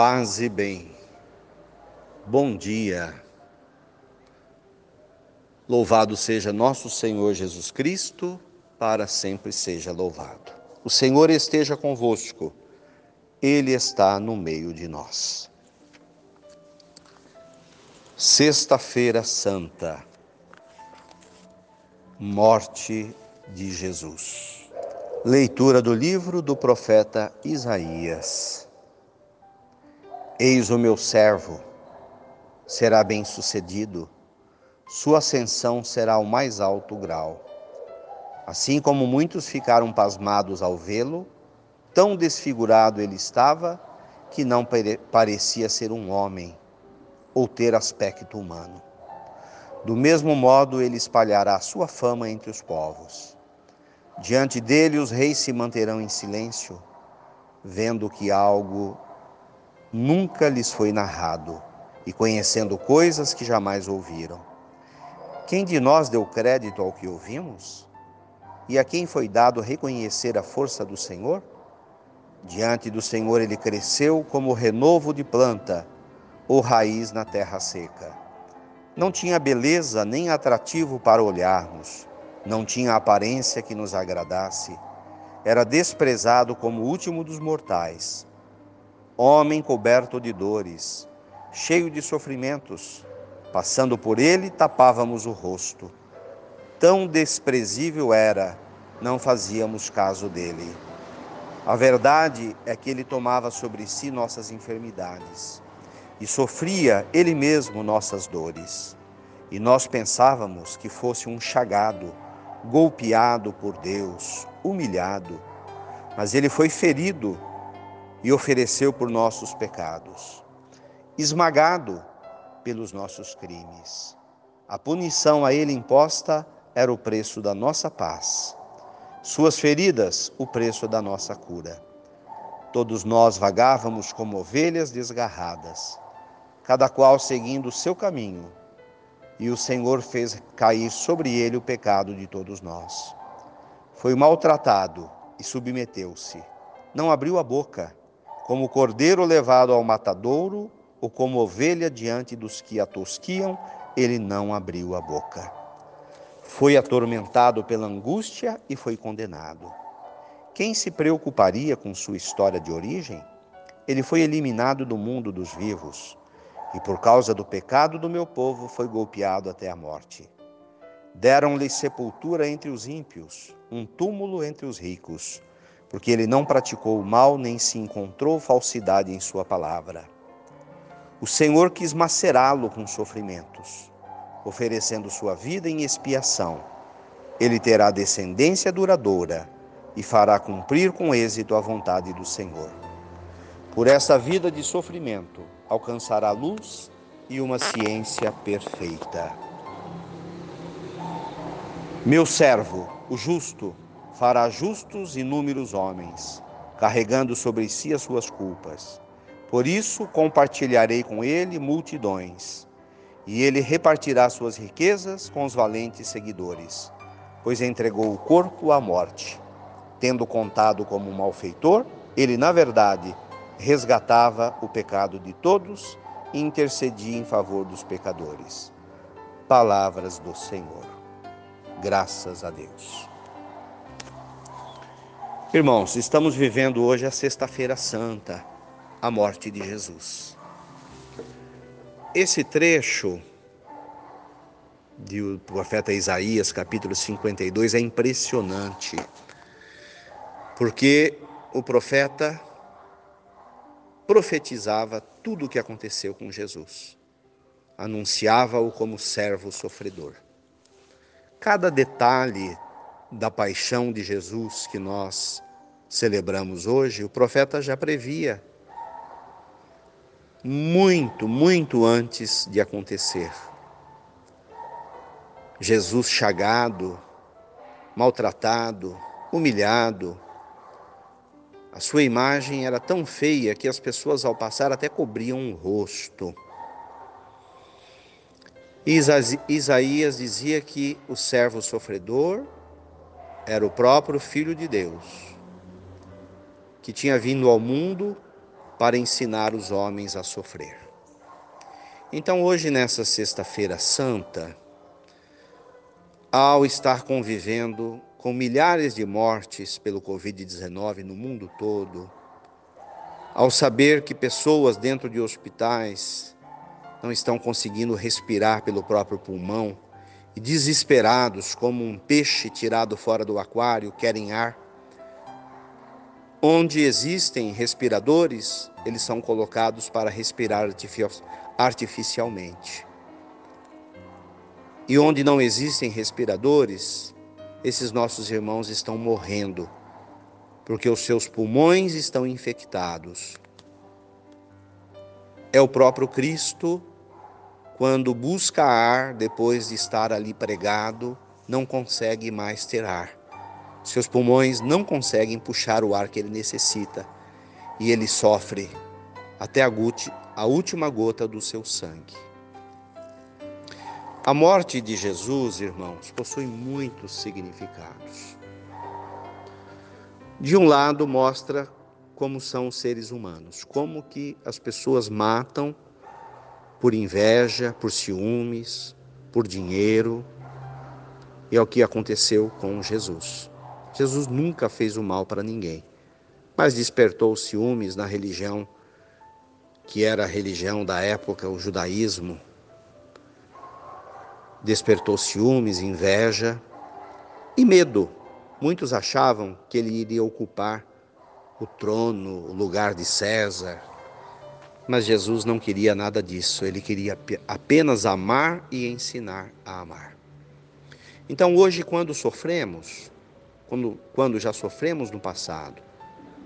Paz e bem. Bom dia. Louvado seja nosso Senhor Jesus Cristo, para sempre seja louvado. O Senhor esteja convosco, Ele está no meio de nós. Sexta-feira Santa, Morte de Jesus. Leitura do livro do profeta Isaías. Eis o meu servo, será bem-sucedido, sua ascensão será o mais alto grau. Assim como muitos ficaram pasmados ao vê-lo, tão desfigurado ele estava que não parecia ser um homem ou ter aspecto humano. Do mesmo modo, ele espalhará sua fama entre os povos. Diante dele, os reis se manterão em silêncio, vendo que algo nunca lhes foi narrado e conhecendo coisas que jamais ouviram. Quem de nós deu crédito ao que ouvimos? E a quem foi dado reconhecer a força do Senhor? Diante do Senhor ele cresceu como renovo de planta ou raiz na terra seca. Não tinha beleza nem atrativo para olharmos, não tinha aparência que nos agradasse. Era desprezado como o último dos mortais homem coberto de dores, cheio de sofrimentos. Passando por ele, tapávamos o rosto. Tão desprezível era, não fazíamos caso dele. A verdade é que ele tomava sobre si nossas enfermidades e sofria ele mesmo nossas dores. E nós pensávamos que fosse um chagado, golpeado por Deus, humilhado. Mas ele foi ferido e ofereceu por nossos pecados, esmagado pelos nossos crimes. A punição a ele imposta era o preço da nossa paz. Suas feridas, o preço da nossa cura. Todos nós vagávamos como ovelhas desgarradas, cada qual seguindo o seu caminho, e o Senhor fez cair sobre ele o pecado de todos nós. Foi maltratado e submeteu-se. Não abriu a boca como cordeiro levado ao matadouro, ou como ovelha diante dos que a tosquiam, ele não abriu a boca. Foi atormentado pela angústia e foi condenado. Quem se preocuparia com sua história de origem? Ele foi eliminado do mundo dos vivos, e por causa do pecado do meu povo foi golpeado até a morte. Deram-lhe sepultura entre os ímpios, um túmulo entre os ricos porque ele não praticou o mal nem se encontrou falsidade em sua palavra. O Senhor quis macerá-lo com sofrimentos, oferecendo sua vida em expiação. Ele terá descendência duradoura e fará cumprir com êxito a vontade do Senhor. Por essa vida de sofrimento, alcançará luz e uma ciência perfeita. Meu servo, o justo, fará justos inúmeros homens, carregando sobre si as suas culpas. Por isso compartilharei com ele multidões, e ele repartirá suas riquezas com os valentes seguidores, pois entregou o corpo à morte. Tendo contado como malfeitor, ele, na verdade, resgatava o pecado de todos e intercedia em favor dos pecadores. Palavras do Senhor. Graças a Deus. Irmãos, estamos vivendo hoje a Sexta-feira Santa, a morte de Jesus. Esse trecho do profeta Isaías, capítulo 52, é impressionante, porque o profeta profetizava tudo o que aconteceu com Jesus, anunciava-o como servo sofredor. Cada detalhe da paixão de Jesus que nós celebramos hoje, o profeta já previa muito, muito antes de acontecer. Jesus chagado, maltratado, humilhado. A sua imagem era tão feia que as pessoas ao passar até cobriam o rosto. Isaías dizia que o servo sofredor era o próprio Filho de Deus, que tinha vindo ao mundo para ensinar os homens a sofrer. Então, hoje, nessa Sexta-feira Santa, ao estar convivendo com milhares de mortes pelo Covid-19 no mundo todo, ao saber que pessoas dentro de hospitais não estão conseguindo respirar pelo próprio pulmão e desesperados, como um peixe tirado fora do aquário, querem ar. Onde existem respiradores, eles são colocados para respirar artificialmente. E onde não existem respiradores, esses nossos irmãos estão morrendo, porque os seus pulmões estão infectados. É o próprio Cristo, quando busca ar depois de estar ali pregado, não consegue mais ter ar. Seus pulmões não conseguem puxar o ar que ele necessita e ele sofre até a última gota do seu sangue. A morte de Jesus, irmãos, possui muitos significados. De um lado, mostra como são os seres humanos, como que as pessoas matam por inveja, por ciúmes, por dinheiro. E é o que aconteceu com Jesus. Jesus nunca fez o mal para ninguém, mas despertou ciúmes na religião que era a religião da época, o judaísmo, despertou ciúmes, inveja e medo. Muitos achavam que ele iria ocupar o trono, o lugar de César. Mas Jesus não queria nada disso, ele queria apenas amar e ensinar a amar. Então, hoje, quando sofremos, quando, quando já sofremos no passado,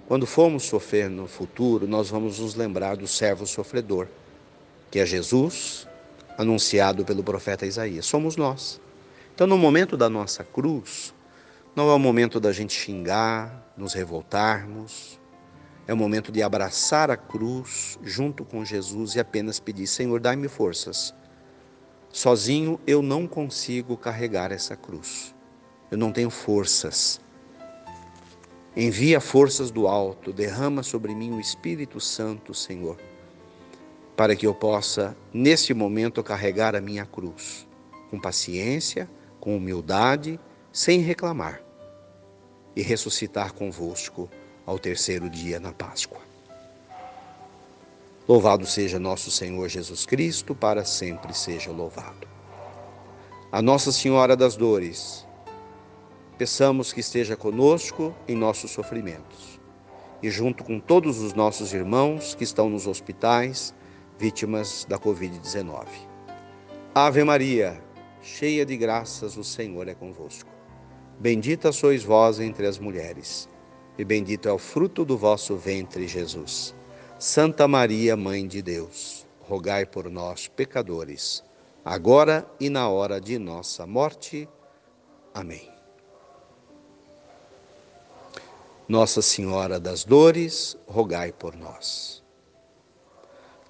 quando formos sofrer no futuro, nós vamos nos lembrar do servo sofredor, que é Jesus, anunciado pelo profeta Isaías. Somos nós. Então, no momento da nossa cruz, não é o momento da gente xingar, nos revoltarmos. É o momento de abraçar a cruz junto com Jesus e apenas pedir: Senhor, dai-me forças. Sozinho eu não consigo carregar essa cruz. Eu não tenho forças. Envia forças do alto, derrama sobre mim o Espírito Santo, Senhor para que eu possa, neste momento, carregar a minha cruz, com paciência, com humildade, sem reclamar, e ressuscitar convosco ao terceiro dia na Páscoa. Louvado seja nosso Senhor Jesus Cristo, para sempre seja louvado. A Nossa Senhora das Dores, peçamos que esteja conosco em nossos sofrimentos e junto com todos os nossos irmãos que estão nos hospitais, vítimas da Covid-19. Ave Maria, cheia de graças, o Senhor é convosco. Bendita sois vós entre as mulheres, e bendito é o fruto do vosso ventre, Jesus. Santa Maria, Mãe de Deus, rogai por nós, pecadores, agora e na hora de nossa morte. Amém. Nossa Senhora das Dores, rogai por nós.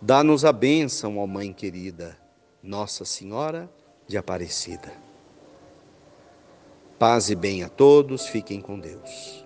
Dá-nos a bênção, ó Mãe querida, Nossa Senhora de Aparecida. Paz e bem a todos, fiquem com Deus.